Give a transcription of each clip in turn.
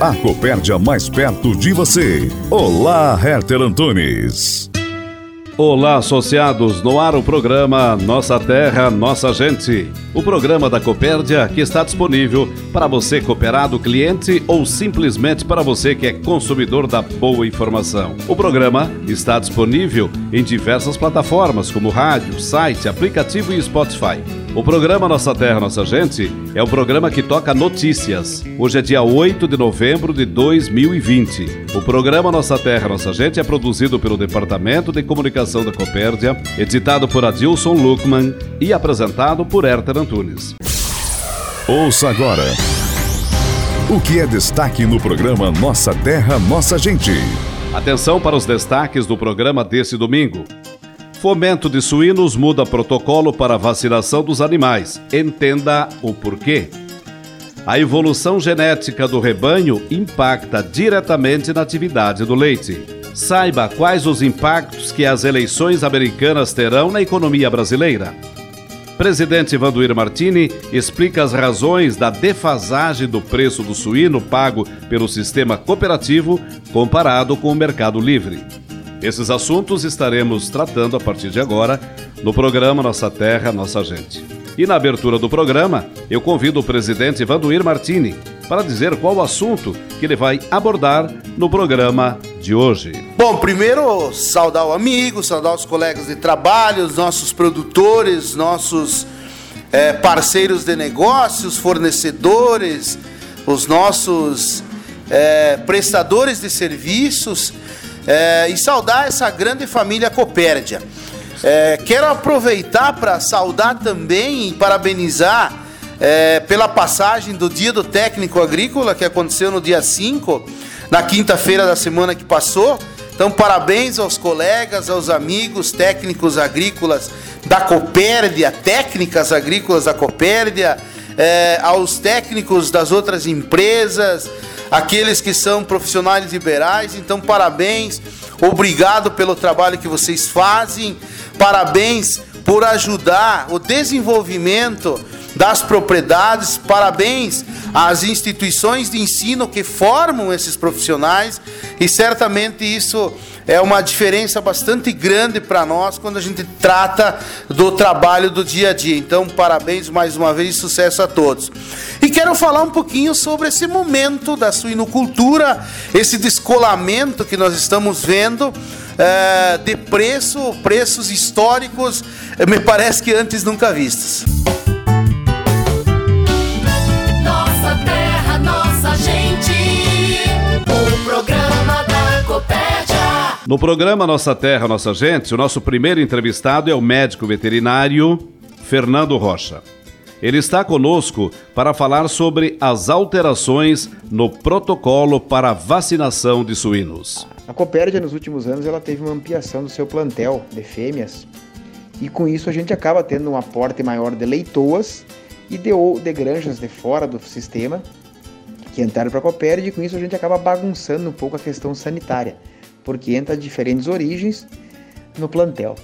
A Copérdia mais perto de você. Olá, Herter Antunes. Olá, associados, no ar o programa Nossa Terra, Nossa Gente. O programa da Copérdia que está disponível para você cooperado, cliente ou simplesmente para você que é consumidor da boa informação. O programa está disponível em diversas plataformas como rádio, site, aplicativo e Spotify. O programa Nossa Terra, Nossa Gente é o programa que toca notícias. Hoje é dia 8 de novembro de 2020. O programa Nossa Terra, Nossa Gente é produzido pelo Departamento de Comunicação da Copérdia, editado por Adilson Luckman e apresentado por Herter Antunes. Ouça agora. O que é destaque no programa Nossa Terra, Nossa Gente? Atenção para os destaques do programa desse domingo. Fomento de suínos muda protocolo para vacinação dos animais. Entenda o porquê. A evolução genética do rebanho impacta diretamente na atividade do leite. Saiba quais os impactos que as eleições americanas terão na economia brasileira. Presidente Vanduir Martini explica as razões da defasagem do preço do suíno pago pelo sistema cooperativo comparado com o mercado livre. Esses assuntos estaremos tratando a partir de agora no programa Nossa Terra, Nossa Gente. E na abertura do programa, eu convido o presidente Vanduir Martini para dizer qual o assunto que ele vai abordar no programa de hoje. Bom, primeiro saudar o amigo, saudar os colegas de trabalho, os nossos produtores, nossos é, parceiros de negócios, fornecedores, os nossos é, prestadores de serviços é, e saudar essa grande família Copérdia. É, quero aproveitar para saudar também e parabenizar é, pela passagem do Dia do Técnico Agrícola, que aconteceu no dia 5, na quinta-feira da semana que passou. Então, parabéns aos colegas, aos amigos técnicos agrícolas da Copérdia, técnicas agrícolas da Copérdia, é, aos técnicos das outras empresas, aqueles que são profissionais liberais. Então, parabéns, obrigado pelo trabalho que vocês fazem, parabéns por ajudar o desenvolvimento das propriedades, parabéns às instituições de ensino que formam esses profissionais. E certamente isso é uma diferença bastante grande para nós quando a gente trata do trabalho do dia a dia. Então, parabéns mais uma vez, sucesso a todos. E quero falar um pouquinho sobre esse momento da suinocultura, esse descolamento que nós estamos vendo. É, de preço, preços históricos, me parece que antes nunca vistos. No programa Nossa Terra, Nossa Gente, o nosso primeiro entrevistado é o médico veterinário Fernando Rocha. Ele está conosco para falar sobre as alterações no protocolo para vacinação de suínos. A Copérdia, nos últimos anos, ela teve uma ampliação do seu plantel de fêmeas e com isso a gente acaba tendo um aporte maior de leitoas e de, de granjas de fora do sistema que entraram para a Copérdia e com isso a gente acaba bagunçando um pouco a questão sanitária, porque entra diferentes origens no plantel.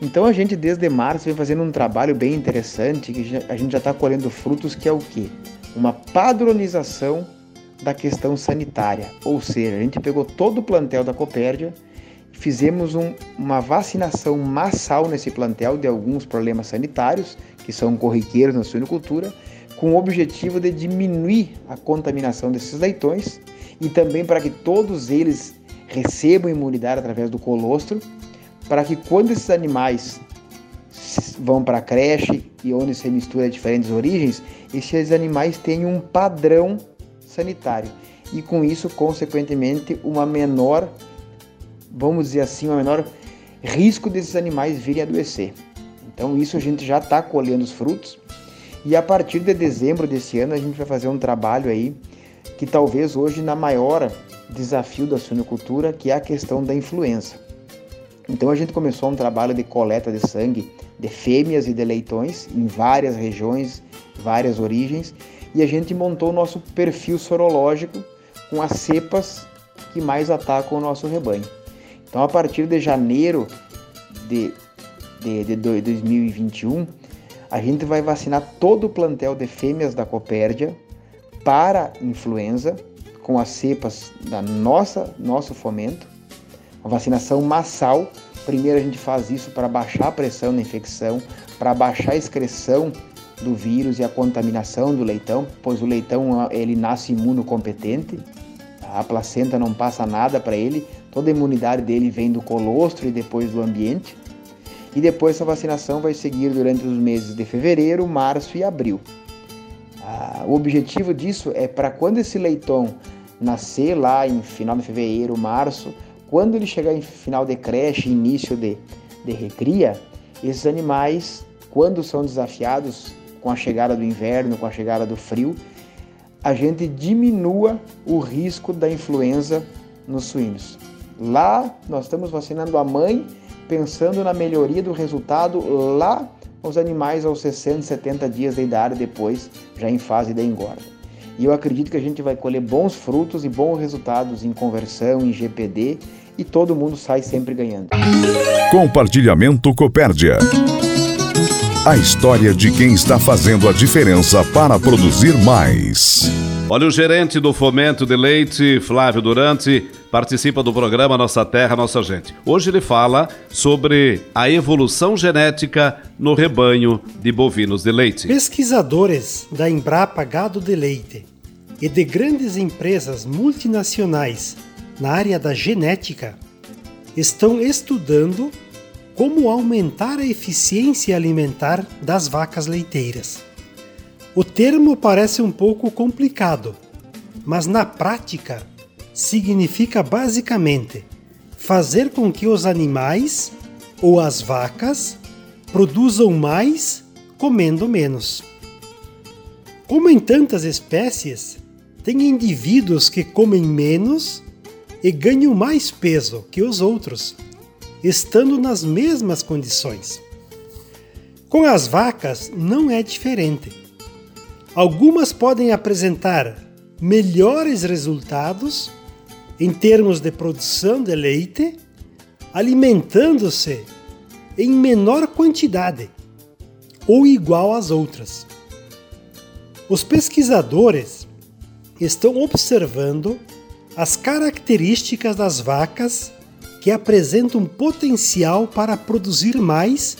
Então a gente desde março vem fazendo um trabalho bem interessante que a gente já está colhendo frutos que é o quê? Uma padronização da questão sanitária, ou seja, a gente pegou todo o plantel da Copérdia fizemos um, uma vacinação massal nesse plantel de alguns problemas sanitários que são corriqueiros na suinocultura, com o objetivo de diminuir a contaminação desses leitões e também para que todos eles recebam imunidade através do colostro, para que quando esses animais vão para a creche e onde se mistura diferentes origens, esses animais têm um padrão sanitário e com isso, consequentemente, uma menor, vamos dizer assim, uma menor risco desses animais virem adoecer. Então isso a gente já está colhendo os frutos e a partir de dezembro desse ano a gente vai fazer um trabalho aí que talvez hoje na maior desafio da suinocultura, que é a questão da influenza. Então a gente começou um trabalho de coleta de sangue de fêmeas e de leitões em várias regiões, várias origens, e a gente montou o nosso perfil sorológico com as cepas que mais atacam o nosso rebanho. Então a partir de janeiro de, de, de 2021, a gente vai vacinar todo o plantel de fêmeas da Copérdia para influenza com as cepas da nossa nosso fomento, uma vacinação massal. Primeiro a gente faz isso para baixar a pressão da infecção, para baixar a excreção do vírus e a contaminação do leitão, pois o leitão ele nasce imunocompetente, a placenta não passa nada para ele, toda a imunidade dele vem do colostro e depois do ambiente. E depois essa vacinação vai seguir durante os meses de fevereiro, março e abril. Ah, o objetivo disso é para quando esse leitão nascer lá em final de fevereiro, março, quando ele chegar em final de creche, início de, de recria, esses animais, quando são desafiados com a chegada do inverno, com a chegada do frio, a gente diminua o risco da influenza nos suínos. Lá nós estamos vacinando a mãe pensando na melhoria do resultado lá os animais aos 60, 70 dias de idade depois, já em fase da engorda. E eu acredito que a gente vai colher bons frutos e bons resultados em conversão, em GPD e todo mundo sai sempre ganhando. Compartilhamento Copérdia. A história de quem está fazendo a diferença para produzir mais. Olha, o gerente do Fomento de Leite, Flávio Durante, participa do programa Nossa Terra, Nossa Gente. Hoje ele fala sobre a evolução genética no rebanho de bovinos de leite. Pesquisadores da Embrapa Gado de Leite e de grandes empresas multinacionais na área da genética estão estudando como aumentar a eficiência alimentar das vacas leiteiras. O termo parece um pouco complicado, mas na prática significa basicamente fazer com que os animais ou as vacas produzam mais comendo menos. Como em tantas espécies, tem indivíduos que comem menos e ganham mais peso que os outros, estando nas mesmas condições. Com as vacas não é diferente Algumas podem apresentar melhores resultados em termos de produção de leite, alimentando-se em menor quantidade ou igual às outras. Os pesquisadores estão observando as características das vacas que apresentam potencial para produzir mais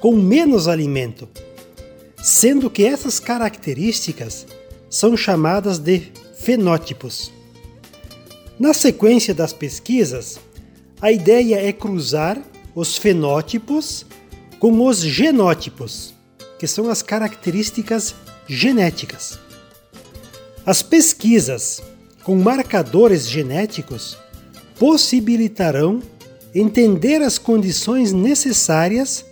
com menos alimento sendo que essas características são chamadas de fenótipos. Na sequência das pesquisas, a ideia é cruzar os fenótipos com os genótipos, que são as características genéticas. As pesquisas com marcadores genéticos possibilitarão entender as condições necessárias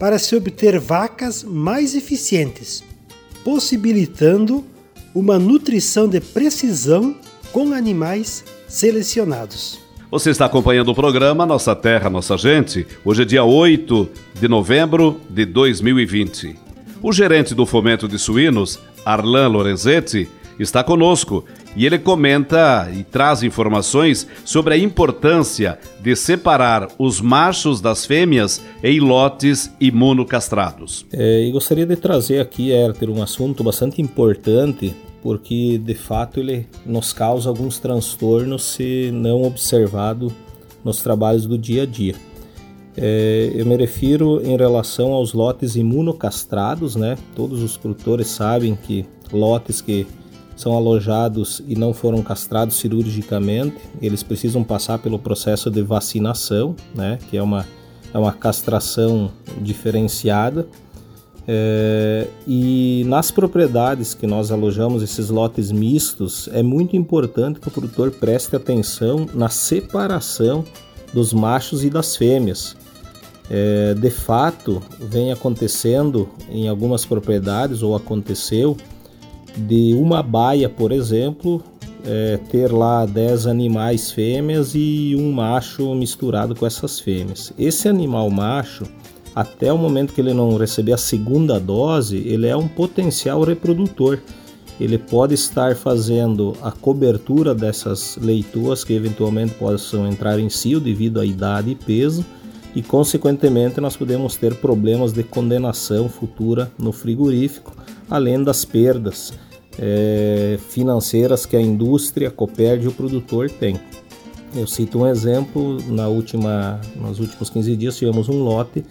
para se obter vacas mais eficientes, possibilitando uma nutrição de precisão com animais selecionados. Você está acompanhando o programa Nossa Terra, Nossa Gente. Hoje é dia 8 de novembro de 2020. O gerente do Fomento de Suínos, Arlan Lorenzetti, está conosco e ele comenta e traz informações sobre a importância de separar os machos das fêmeas em lotes imunocastrados. É, e gostaria de trazer aqui, Herter, um assunto bastante importante porque de fato ele nos causa alguns transtornos se não observado nos trabalhos do dia a dia. É, eu me refiro em relação aos lotes imunocastrados, né? Todos os produtores sabem que lotes que são alojados e não foram castrados cirurgicamente, eles precisam passar pelo processo de vacinação, né, que é uma é uma castração diferenciada. É, e nas propriedades que nós alojamos esses lotes mistos, é muito importante que o produtor preste atenção na separação dos machos e das fêmeas. É, de fato, vem acontecendo em algumas propriedades, ou aconteceu, de uma baia, por exemplo, é, ter lá 10 animais fêmeas e um macho misturado com essas fêmeas. Esse animal macho, até o momento que ele não receber a segunda dose, ele é um potencial reprodutor. Ele pode estar fazendo a cobertura dessas leituas que eventualmente possam entrar em cio devido à idade e peso, e consequentemente nós podemos ter problemas de condenação futura no frigorífico, além das perdas é, financeiras que a indústria, a Copérdia e o produtor tem. Eu cito um exemplo, na última, nos últimos 15 dias tivemos um lote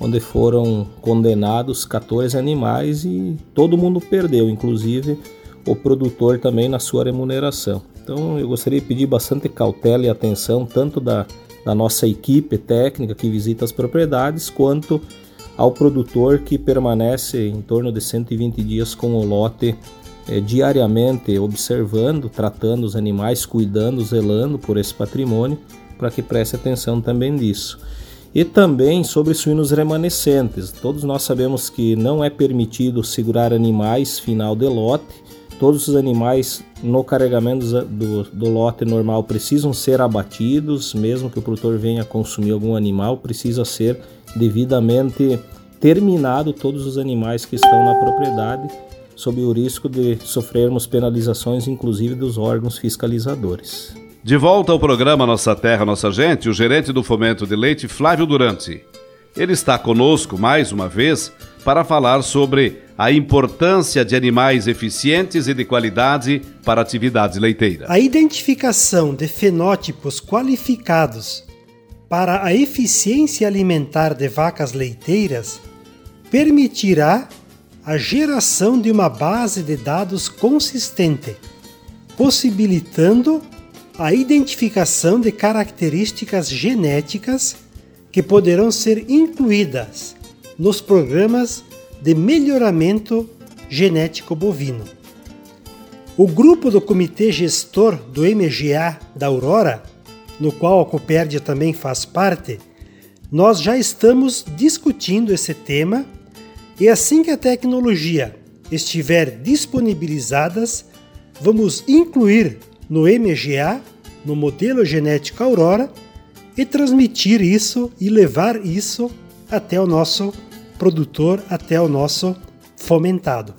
onde foram condenados 14 animais e todo mundo perdeu, inclusive o produtor também na sua remuneração. Então eu gostaria de pedir bastante cautela e atenção, tanto da, da nossa equipe técnica que visita as propriedades, quanto ao produtor que permanece em torno de 120 dias com o lote é, diariamente observando, tratando os animais, cuidando, zelando por esse patrimônio, para que preste atenção também disso. E também sobre suínos remanescentes. Todos nós sabemos que não é permitido segurar animais final de lote. Todos os animais no carregamento do, do lote normal precisam ser abatidos, mesmo que o produtor venha consumir algum animal, precisa ser devidamente terminado todos os animais que estão na propriedade sob o risco de sofrermos penalizações, inclusive dos órgãos fiscalizadores. De volta ao programa Nossa Terra, Nossa Gente, o gerente do Fomento de Leite, Flávio Durante. Ele está conosco mais uma vez para falar sobre a importância de animais eficientes e de qualidade para a atividade leiteira. A identificação de fenótipos qualificados para a eficiência alimentar de vacas leiteiras permitirá a geração de uma base de dados consistente, possibilitando a identificação de características genéticas que poderão ser incluídas nos programas de melhoramento genético bovino. O grupo do Comitê Gestor do MGA da Aurora, no qual a Copérdia também faz parte, nós já estamos discutindo esse tema e assim que a tecnologia estiver disponibilizadas, vamos incluir no MGA, no modelo genético Aurora, e transmitir isso e levar isso até o nosso produtor, até o nosso fomentado.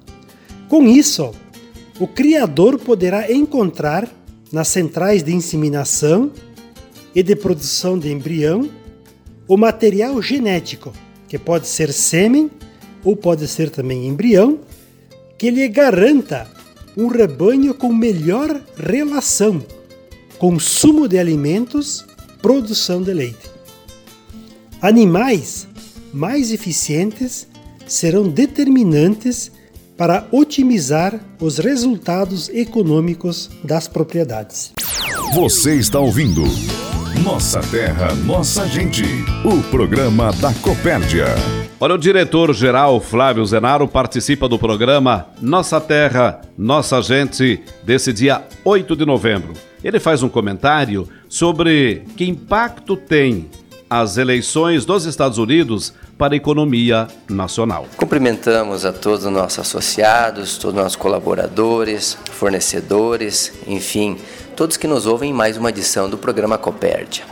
Com isso, o criador poderá encontrar nas centrais de inseminação e de produção de embrião o material genético, que pode ser sêmen ou pode ser também embrião, que lhe garanta um rebanho com melhor relação, consumo de alimentos, produção de leite. Animais mais eficientes serão determinantes para otimizar os resultados econômicos das propriedades. Você está ouvindo Nossa Terra, Nossa Gente, o programa da Copérdia. Olha, o diretor-geral Flávio Zenaro participa do programa Nossa Terra, Nossa Gente, desse dia 8 de novembro. Ele faz um comentário sobre que impacto tem as eleições dos Estados Unidos para a economia nacional. Cumprimentamos a todos os nossos associados, todos os nossos colaboradores, fornecedores, enfim, todos que nos ouvem em mais uma edição do programa Copérdia.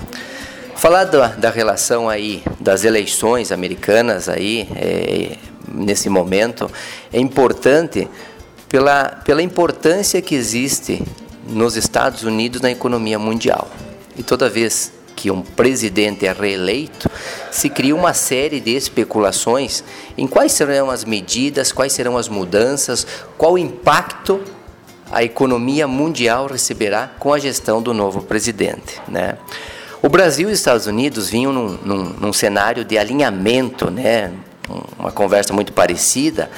Falar da, da relação aí das eleições americanas aí é, nesse momento é importante pela, pela importância que existe nos Estados Unidos na economia mundial. E toda vez que um presidente é reeleito, se cria uma série de especulações em quais serão as medidas, quais serão as mudanças, qual o impacto a economia mundial receberá com a gestão do novo presidente, né? O Brasil e os Estados Unidos vinham num, num, num cenário de alinhamento, né? uma conversa muito parecida.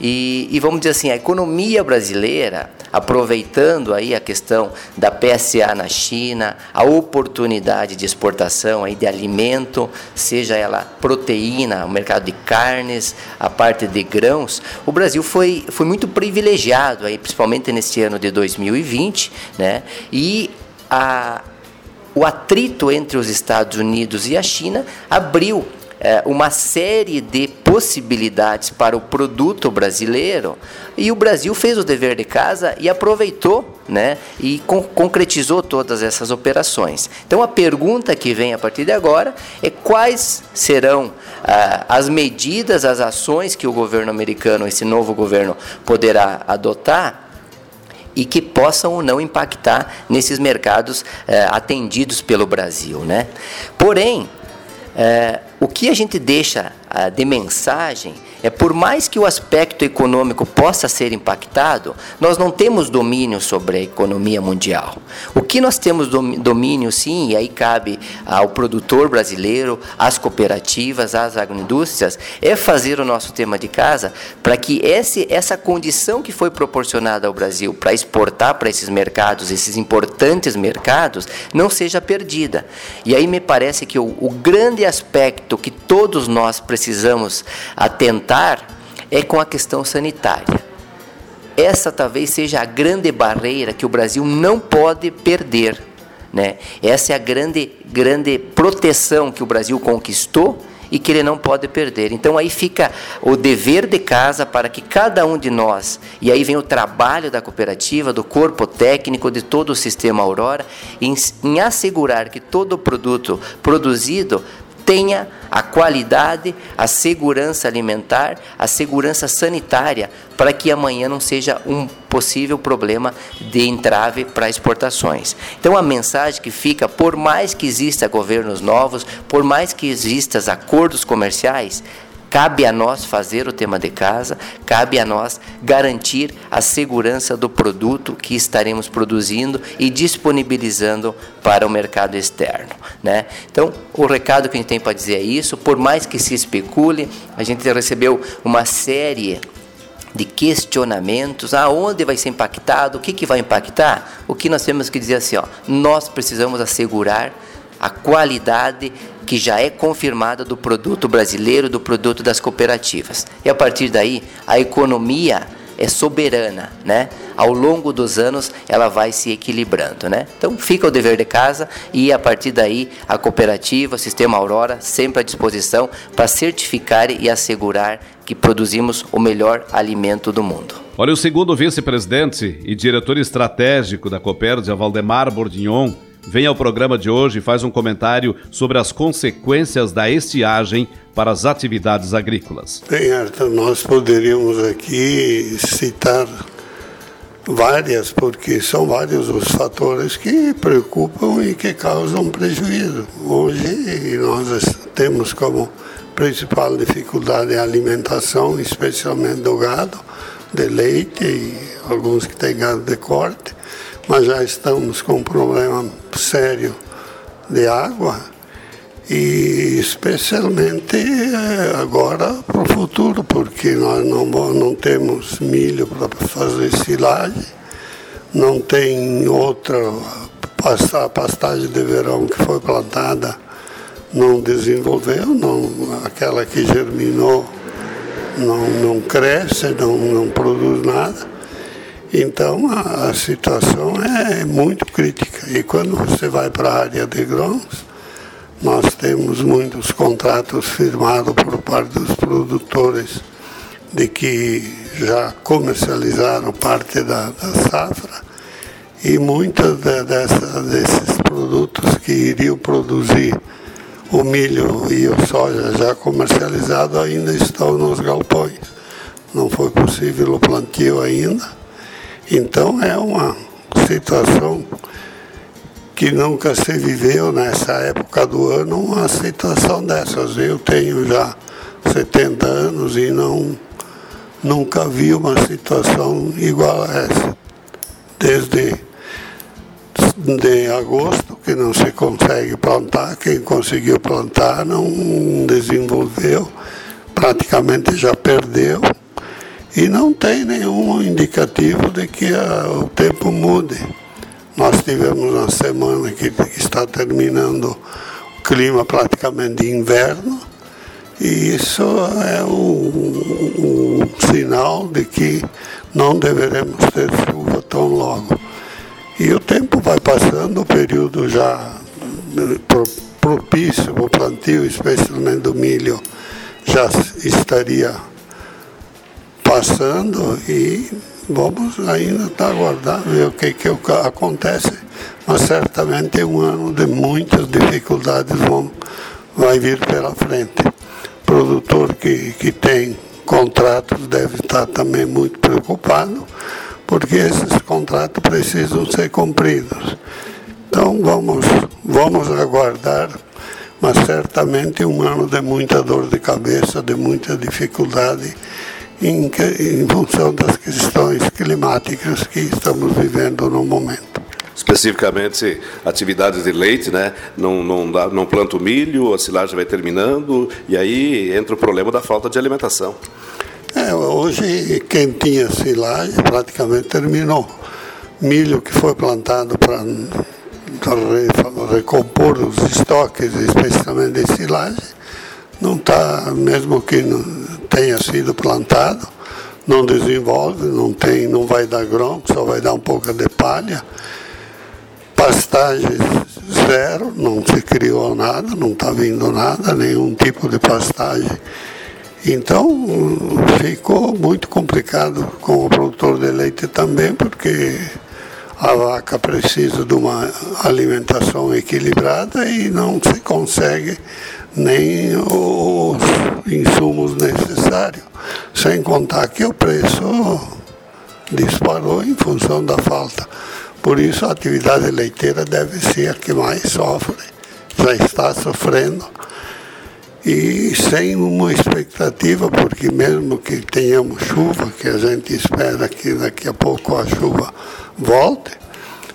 E, e, vamos dizer assim, a economia brasileira aproveitando aí a questão da PSA na China, a oportunidade de exportação aí de alimento, seja ela proteína, o mercado de carnes, a parte de grãos, o Brasil foi, foi muito privilegiado aí, principalmente neste ano de 2020, né? E a, o atrito entre os Estados Unidos e a China abriu é, uma série de possibilidades para o produto brasileiro e o Brasil fez o dever de casa e aproveitou né, e con concretizou todas essas operações. Então a pergunta que vem a partir de agora é quais serão ah, as medidas, as ações que o governo americano, esse novo governo, poderá adotar e que possam ou não impactar nesses mercados eh, atendidos pelo Brasil. Né? Porém, eh, o que a gente deixa de mensagem é por mais que o aspecto econômico possa ser impactado, nós não temos domínio sobre a economia mundial. O que nós temos domínio, sim, e aí cabe ao produtor brasileiro, às cooperativas, às agroindústrias, é fazer o nosso tema de casa para que esse, essa condição que foi proporcionada ao Brasil para exportar para esses mercados, esses importantes mercados, não seja perdida. E aí me parece que o, o grande aspecto que todos nós precisamos atentar é com a questão sanitária. Essa talvez seja a grande barreira que o Brasil não pode perder. Né? Essa é a grande, grande proteção que o Brasil conquistou e que ele não pode perder. Então aí fica o dever de casa para que cada um de nós, e aí vem o trabalho da cooperativa, do corpo técnico, de todo o sistema Aurora, em, em assegurar que todo o produto produzido tenha a qualidade, a segurança alimentar, a segurança sanitária, para que amanhã não seja um possível problema de entrave para exportações. Então a mensagem que fica, por mais que exista governos novos, por mais que existam acordos comerciais, Cabe a nós fazer o tema de casa, cabe a nós garantir a segurança do produto que estaremos produzindo e disponibilizando para o mercado externo. Né? Então, o recado que a gente tem para dizer é isso, por mais que se especule, a gente recebeu uma série de questionamentos, aonde vai ser impactado, o que, que vai impactar, o que nós temos que dizer assim, ó, nós precisamos assegurar a qualidade que já é confirmada do produto brasileiro, do produto das cooperativas. E a partir daí, a economia é soberana, né? Ao longo dos anos ela vai se equilibrando, né? Então fica o dever de casa e a partir daí a cooperativa, o sistema Aurora sempre à disposição para certificar e assegurar que produzimos o melhor alimento do mundo. Olha, o segundo vice-presidente e diretor estratégico da Copérdia, Valdemar Bordignon, vem ao programa de hoje e faz um comentário sobre as consequências da estiagem para as atividades agrícolas. Bem, Arthur, nós poderíamos aqui citar várias, porque são vários os fatores que preocupam e que causam prejuízo. Hoje nós temos como principal dificuldade a alimentação, especialmente do gado, de leite e alguns que têm gado de corte mas já estamos com um problema sério de água e especialmente eh, agora para o futuro, porque nós não, não temos milho para fazer silagem, não tem outra a pastagem de verão que foi plantada não desenvolveu, não, aquela que germinou não, não cresce, não, não produz nada. Então a, a situação é muito crítica. E quando você vai para a área de grãos, nós temos muitos contratos firmados por parte dos produtores de que já comercializaram parte da, da safra e muitos de, dessa, desses produtos que iriam produzir o milho e o soja já comercializado ainda estão nos galpões. Não foi possível o plantio ainda então é uma situação que nunca se viveu nessa época do ano uma situação dessas. Eu tenho já 70 anos e não nunca vi uma situação igual a essa. Desde de agosto que não se consegue plantar, quem conseguiu plantar não desenvolveu, praticamente já perdeu E não tem nenhum indicativo de que a, o tempo mude. Nós tivemos uma semana que, está terminando o clima praticamente de inverno, e isso é um, um sinal de que não deveremos ter chuva tão logo. E o tempo vai passando, o período já propício para o plantio, especialmente do milho, já estaria passando e vamos ainda estar aguardando ver o que, que acontece. Mas certamente um ano de muitas dificuldades vão, vai vir pela frente. O produtor que, que tem contratos deve estar também muito preocupado, porque esses contratos precisam ser cumpridos. Então vamos, vamos aguardar, mas certamente um ano de muita dor de cabeça, de muita dificuldade em, em função das questões climáticas que estamos vivendo no momento especificamente atividades de leite, né? Não, não, dá, não planta o milho, a silagem vai terminando e aí entra o problema da falta de alimentação. É, hoje quem tinha silagem praticamente terminou. Milho que foi plantado para recompor os estoques, especialmente de silagem, não está, mesmo que não tenha sido plantado, não desenvolve, não tem, não vai dar grão, só vai dar um pouco de palha. Pastagens zero, não se criou nada, não está vindo nada, nenhum tipo de pastagem. Então ficou muito complicado com o produtor de leite também, porque a vaca precisa de uma alimentação equilibrada e não se consegue nem os insumos necessários, sem contar que o preço disparou em função da falta. Por isso a atividade leiteira deve ser a que mais sofre, já está sofrendo. E sem uma expectativa, porque mesmo que tenhamos chuva, que a gente espera que daqui a pouco a chuva volte,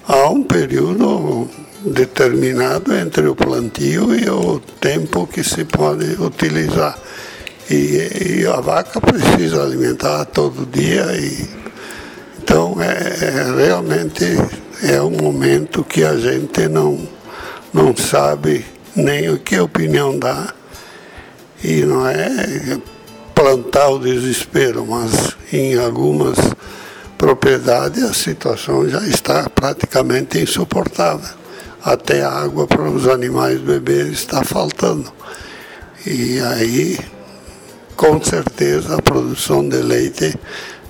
há um período determinado entre o plantio e o tempo que se pode utilizar. E, e a vaca precisa alimentar todo dia e então é, é, realmente é um momento que a gente não, não sabe nem o que opinião dá e não é plantar o desespero, mas em algumas propriedade, a situação já está praticamente insuportável. Até a água para os animais beber está faltando. E aí, com certeza, a produção de leite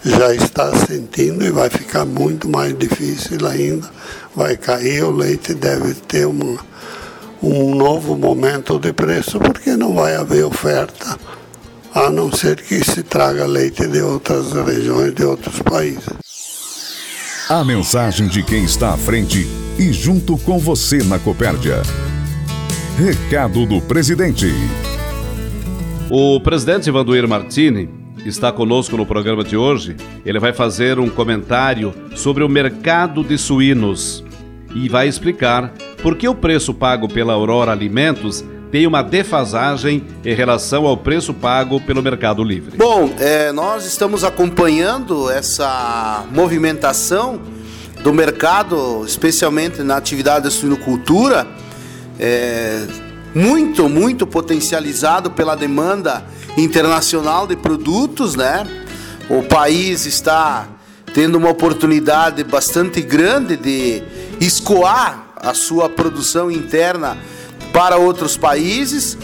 já está sentindo e vai ficar muito mais difícil ainda. Vai cair, o leite deve ter uma, um novo momento de preço, porque não vai haver oferta a não ser que se traga leite de outras regiões, de outros países. A mensagem de quem está à frente e junto com você na Copérdia. Recado do presidente. O presidente Vanduir Martini está conosco no programa de hoje. Ele vai fazer um comentário sobre o mercado de suínos e vai explicar por que o preço pago pela Aurora Alimentos tem uma defasagem em relação ao preço pago pelo Mercado Livre. Bom, é, nós estamos acompanhando essa movimentação do mercado, especialmente na atividade da suinocultura, é, muito, muito potencializado pela demanda internacional de produtos, né? O país está tendo uma oportunidade bastante grande de escoar a sua produção interna para outros países.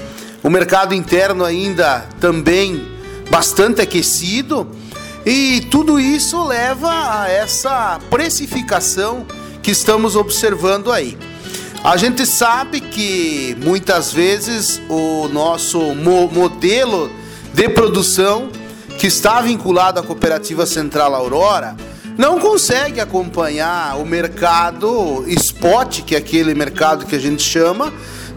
O mercado interno ainda também bastante aquecido e tudo isso leva a essa precificação que estamos observando aí. A gente sabe que muitas vezes o nosso mo modelo de produção que está vinculado à Cooperativa Central Aurora não consegue acompanhar o mercado spot, que é aquele mercado que a gente chama,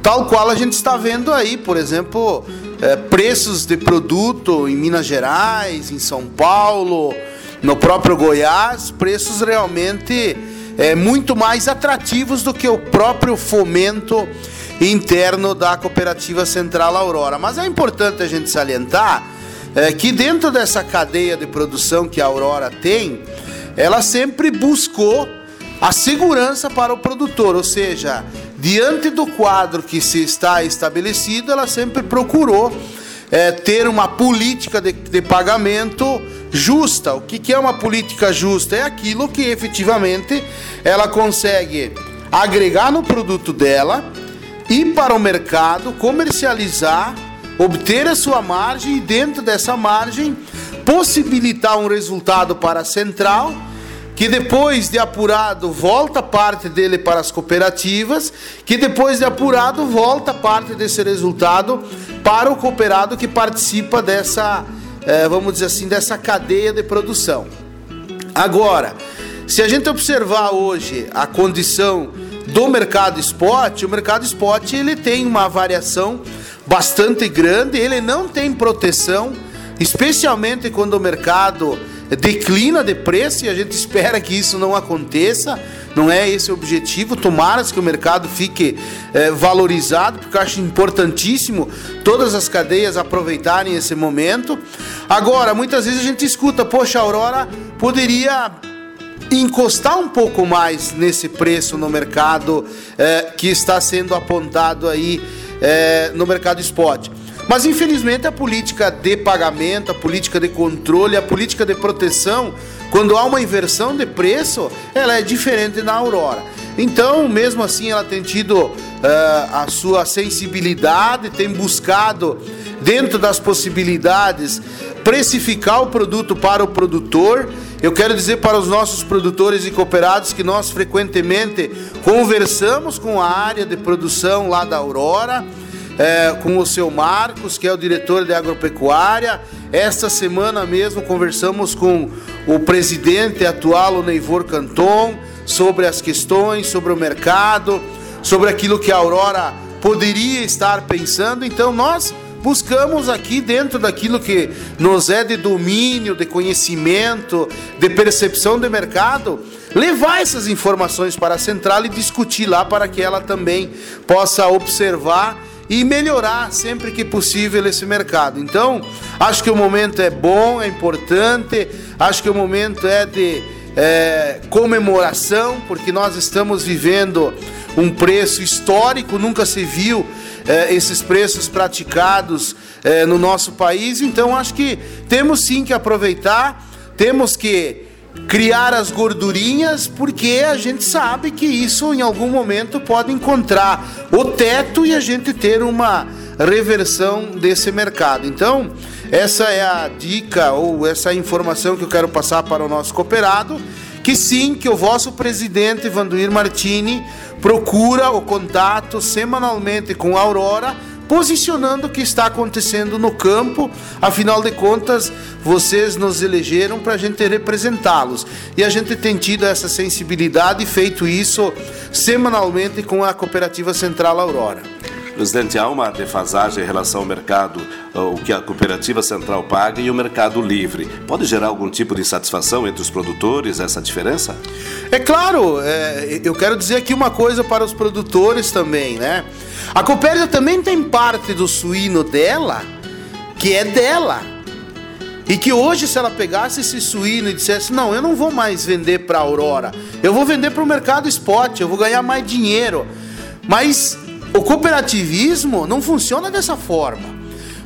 Tal qual a gente está vendo aí, por exemplo, é, preços de produto em Minas Gerais, em São Paulo, no próprio Goiás, preços realmente é, muito mais atrativos do que o próprio fomento interno da Cooperativa Central Aurora. Mas é importante a gente salientar é, que dentro dessa cadeia de produção que a Aurora tem, ela sempre buscou a segurança para o produtor, ou seja, diante do quadro que se está estabelecido, ela sempre procurou é, ter uma política de, de pagamento justa. O que, que é uma política justa? É aquilo que efetivamente ela consegue agregar no produto dela, ir para o mercado, comercializar, obter a sua margem e dentro dessa margem possibilitar um resultado para a central que depois de apurado volta parte dele para as cooperativas, que depois de apurado volta parte desse resultado para o cooperado que participa dessa, eh, vamos dizer assim, dessa cadeia de produção. Agora, se a gente observar hoje a condição do mercado spot, o mercado spot ele tem uma variação bastante grande, ele não tem proteção, especialmente quando o mercado declina de preço e a gente espera que isso não aconteça. Não é esse o objetivo. Tomara que o mercado fique é, valorizado, porque eu acho importantíssimo todas as cadeias aproveitarem esse momento. Agora, muitas vezes a gente escuta, poxa, a Aurora poderia encostar um pouco mais nesse preço no mercado é, que está sendo apontado aí é, no mercado spot. Mas infelizmente a política de pagamento, a política de controle, a política de proteção, quando há uma inversão de preço, ela é diferente na Aurora. Então, mesmo assim, ela tem tido uh, a sua sensibilidade, tem buscado, dentro das possibilidades, precificar o produto para o produtor. Eu quero dizer para os nossos produtores e cooperados que nós frequentemente conversamos com a área de produção lá da Aurora é, com o seu Marcos, que é o diretor de agropecuária. Esta semana mesmo conversamos com o presidente atual, o Neivor Canton, sobre as questões, sobre o mercado, sobre aquilo que a Aurora poderia estar pensando. Então nós buscamos aqui dentro daquilo que nos é de domínio, de conhecimento, de percepção de mercado, levar essas informações para a central e discutir lá para que ela também possa observar e melhorar sempre que possível esse mercado. Então, acho que o momento é bom, é importante, acho que o momento é de é, comemoração, porque nós estamos vivendo um preço histórico, nunca se viu é, esses preços praticados é, no nosso país, então acho que temos sim que aproveitar, temos que criar as gordurinhas, porque a gente sabe que isso em algum momento pode encontrar o teto e a gente ter uma reversão desse mercado. Então, essa é a dica ou essa informação que eu quero passar para o nosso cooperado, que sim, que o vosso presidente Vanduir Martini procura o contato semanalmente com a Aurora posicionando o que está acontecendo no campo. Afinal de contas, vocês nos elegeram para a gente representá-los. E a gente tem tido essa sensibilidade e feito isso semanalmente com a Cooperativa Central Aurora. Presidente, há uma defasagem em relação ao mercado, o que a cooperativa central paga e o mercado livre. Pode gerar algum tipo de insatisfação entre os produtores, essa diferença? É claro, é, eu quero dizer aqui uma coisa para os produtores também, né? A Copérdia também tem parte do suíno dela que é dela. E que hoje, se ela pegasse esse suíno e dissesse: Não, eu não vou mais vender para Aurora, eu vou vender para o mercado spot, eu vou ganhar mais dinheiro. Mas o cooperativismo não funciona dessa forma.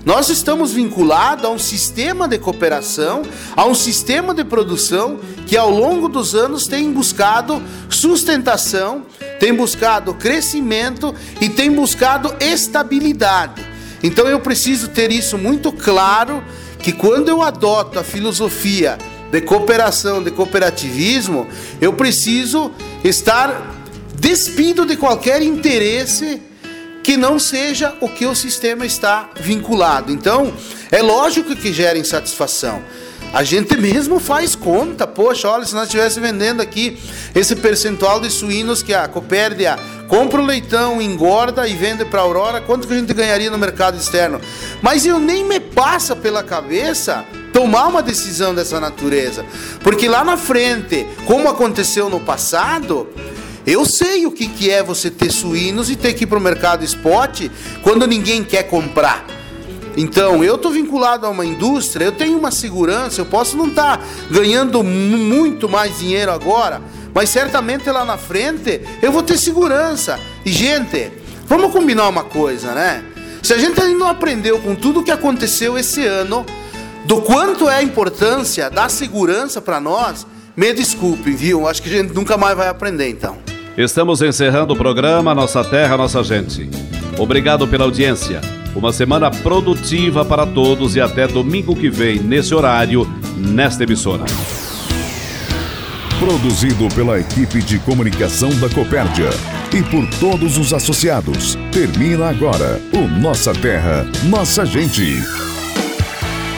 Nós estamos vinculados a um sistema de cooperação, a um sistema de produção que ao longo dos anos tem buscado sustentação, tem buscado crescimento e tem buscado estabilidade. Então eu preciso ter isso muito claro que quando eu adoto a filosofia de cooperação, de cooperativismo, eu preciso estar despido de qualquer interesse que não seja o que o sistema está vinculado. Então, é lógico que gera insatisfação. A gente mesmo faz conta, poxa, olha, se nós estivesse vendendo aqui esse percentual de suínos que a Copérdia compra o leitão, engorda e vende para a Aurora, quanto que a gente ganharia no mercado externo? Mas eu nem me passa pela cabeça tomar uma decisão dessa natureza, porque lá na frente, como aconteceu no passado, eu sei o que, que é você ter suínos e ter que ir para o mercado spot quando ninguém quer comprar. Então, eu estou vinculado a uma indústria, eu tenho uma segurança, eu posso não estar tá ganhando muito mais dinheiro agora, mas certamente lá na frente eu vou ter segurança. E, gente, vamos combinar uma coisa, né? Se a gente ainda não aprendeu com tudo o que aconteceu esse ano, do quanto é a importância da segurança para nós, me desculpem, viu? Acho que a gente nunca mais vai aprender então. Estamos encerrando o programa Nossa Terra, Nossa Gente. Obrigado pela audiência. Uma semana produtiva para todos e até domingo que vem, nesse horário, nesta emissora. Produzido pela equipe de comunicação da Copérdia e por todos os associados. Termina agora o Nossa Terra, Nossa Gente.